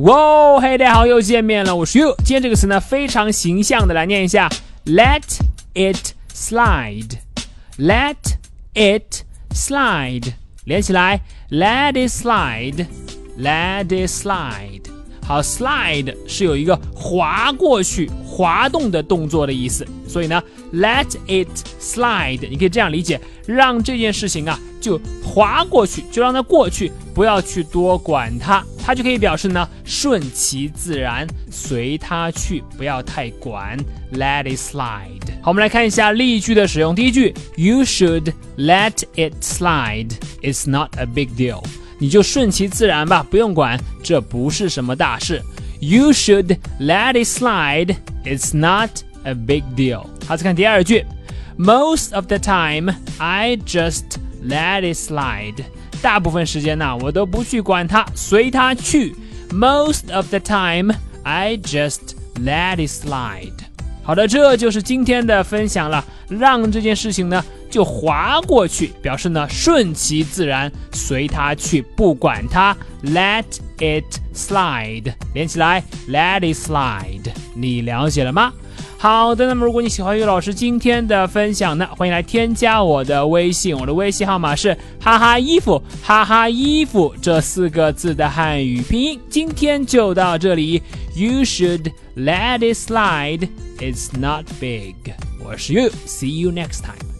哇，嘿，大家好，又见面了，我是 You。今天这个词呢，非常形象的来念一下，Let it slide，Let it slide，连起来，Let it slide，Let it slide。好，slide 是有一个滑过去、滑动的动作的意思，所以呢，let it slide，你可以这样理解，让这件事情啊就滑过去，就让它过去，不要去多管它，它就可以表示呢顺其自然，随它去，不要太管，let it slide。好，我们来看一下例句的使用。第一句，You should let it slide，it's not a big deal。你就顺其自然吧，不用管，这不是什么大事。You should let it slide. It's not a big deal. 好，再看第二句，Most of the time I just let it slide. 大部分时间呢，我都不去管它，随它去。Most of the time I just let it slide. 好的，这就是今天的分享了，让这件事情呢。 就划过去，表示呢顺其自然，随它去，不管它，let it slide，连起来，let it slide，你了解了吗？好的，那么如果你喜欢于老师今天的分享呢，欢迎来添加我的微信，我的微信号码是哈哈衣服，哈哈衣服这四个字的汉语拼音。今天就到这里，You should let it slide，it's not big。我是于，See you next time。